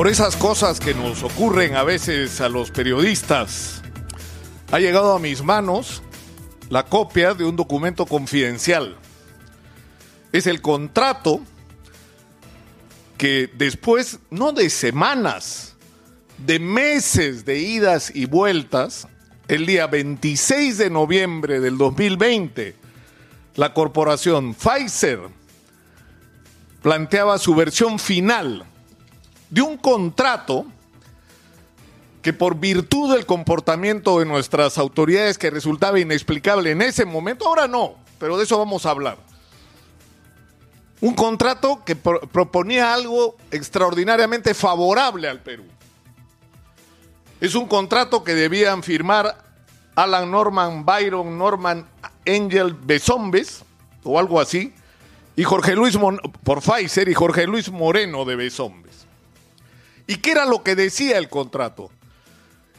por esas cosas que nos ocurren a veces a los periodistas, ha llegado a mis manos la copia de un documento confidencial. Es el contrato que después, no de semanas, de meses de idas y vueltas, el día 26 de noviembre del 2020, la corporación Pfizer planteaba su versión final de un contrato que por virtud del comportamiento de nuestras autoridades que resultaba inexplicable en ese momento, ahora no, pero de eso vamos a hablar. Un contrato que pro proponía algo extraordinariamente favorable al Perú. Es un contrato que debían firmar Alan Norman, Byron Norman, Angel Besombes, o algo así, y Jorge Luis Mon por Pfizer y Jorge Luis Moreno de Besombes. ¿Y qué era lo que decía el contrato?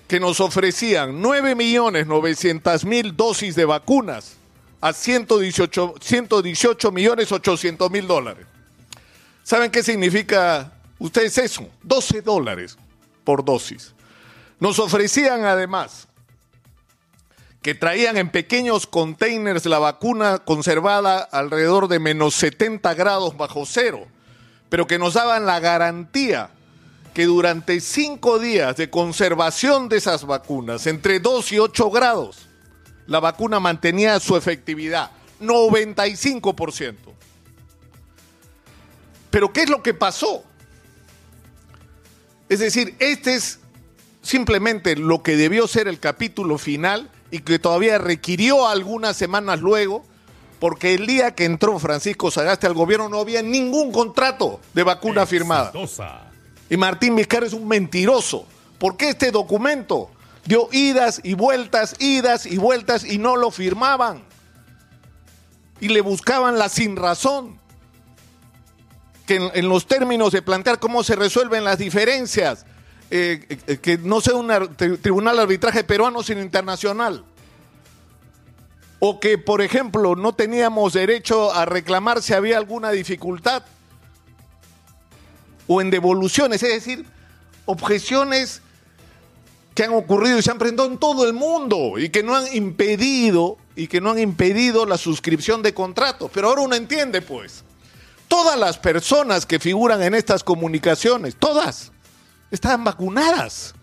Que nos ofrecían 9.900.000 dosis de vacunas a 118, 118 millones 800 mil dólares. ¿Saben qué significa ustedes eso? 12 dólares por dosis. Nos ofrecían además que traían en pequeños containers la vacuna conservada alrededor de menos 70 grados bajo cero, pero que nos daban la garantía que durante cinco días de conservación de esas vacunas, entre 2 y 8 grados, la vacuna mantenía su efectividad, 95%. Pero ¿qué es lo que pasó? Es decir, este es simplemente lo que debió ser el capítulo final y que todavía requirió algunas semanas luego, porque el día que entró Francisco Sagasti al gobierno no había ningún contrato de vacuna firmada. Y Martín Vizcarra es un mentiroso, porque este documento dio idas y vueltas, idas y vueltas y no lo firmaban. Y le buscaban la sin razón. Que en, los términos de plantear cómo se resuelven las diferencias, eh, eh, que no sea un tribunal de arbitraje peruano sino internacional. O que, por ejemplo, no teníamos derecho a reclamar si había alguna dificultad. O en devoluciones, es decir, objeciones que han ocurrido y se han presentado en todo el mundo y que no han impedido y que no han impedido la suscripción de contratos. Pero ahora uno entiende, pues, todas las personas que figuran en estas comunicaciones, todas, estaban vacunadas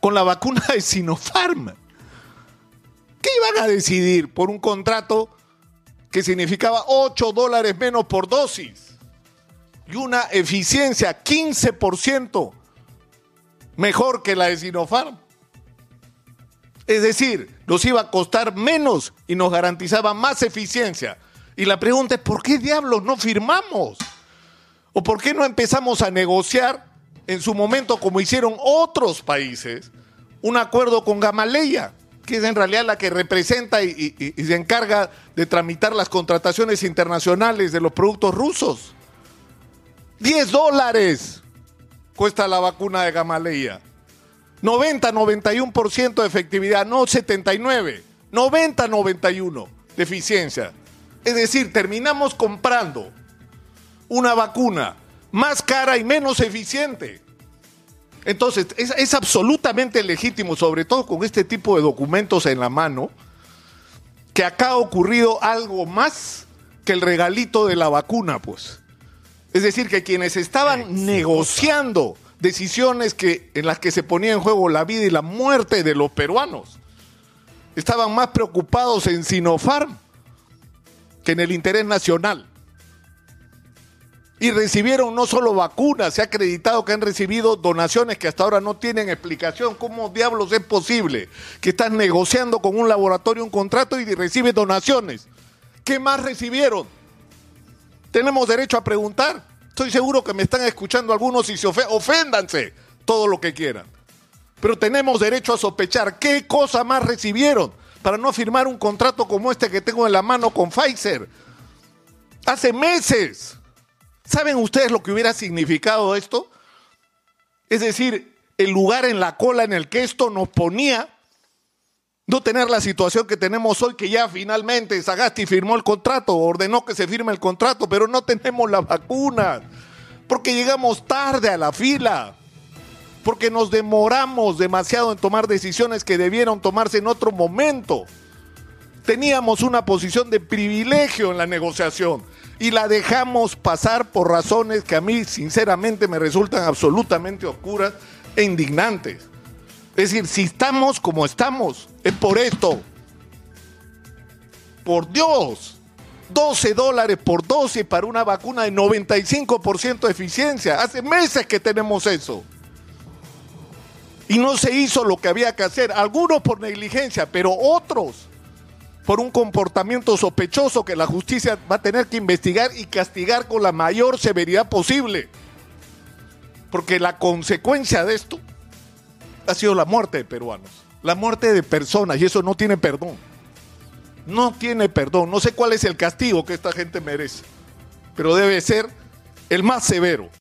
con la vacuna de Sinopharm. ¿Qué iban a decidir por un contrato que significaba 8 dólares menos por dosis y una eficiencia 15% mejor que la de Sinopharm? Es decir, nos iba a costar menos y nos garantizaba más eficiencia. Y la pregunta es, ¿por qué diablos no firmamos? ¿O por qué no empezamos a negociar en su momento, como hicieron otros países, un acuerdo con Gamaleya, que es en realidad la que representa y, y, y, se encarga de tramitar las contrataciones internacionales de los productos rusos. 10 dólares cuesta la vacuna de Gamaleya. 90-91% de efectividad, no 79, 90-91 de eficiencia. Es decir, terminamos comprando una vacuna más cara y menos eficiente. Entonces, es, es, absolutamente legítimo, sobre todo con este tipo de documentos en la mano, que acá ha ocurrido algo más que el regalito de la vacuna, pues. Es decir, que quienes estaban negociando decisiones que, en las que se ponía en juego la vida y la muerte de los peruanos, estaban más preocupados en Sinopharm que en el interés nacional y recibieron no solo vacunas, se ha acreditado que han recibido donaciones que hasta ahora no tienen explicación. ¿Cómo diablos es posible que estás negociando con un laboratorio un contrato y recibes donaciones? ¿Qué más recibieron? Tenemos derecho a preguntar. Estoy seguro que me están escuchando algunos y se of oféndanse todo lo que quieran. Pero tenemos derecho a sospechar qué cosa más recibieron para no firmar un contrato como este que tengo en la mano con Pfizer. Hace meses ¿Saben ustedes lo que hubiera significado esto? Es decir, el lugar en la cola en el que esto nos ponía, no tener la situación que tenemos hoy, que ya finalmente Sagasti firmó el contrato, ordenó que se firme el contrato, pero no tenemos la vacuna, porque llegamos tarde a la fila. porque nos demoramos demasiado en tomar decisiones que debieron tomarse en otro momento. Teníamos una posición de privilegio en la negociación y la dejamos pasar por razones que a mí sinceramente me resultan absolutamente oscuras e indignantes. Es decir, si estamos como estamos, es por esto. Por Dios. 12 dólares por dosis para una vacuna de 95% de eficiencia. Hace meses que tenemos eso. Y no se hizo lo que había que hacer. Algunos por negligencia, pero otros por un comportamiento sospechoso que la justicia va a tener que investigar y castigar con la mayor severidad posible. Porque la consecuencia de esto ha sido la muerte de peruanos, la muerte de personas, y eso no tiene perdón. No tiene perdón. No sé cuál es el castigo que esta gente merece, pero debe ser el más severo.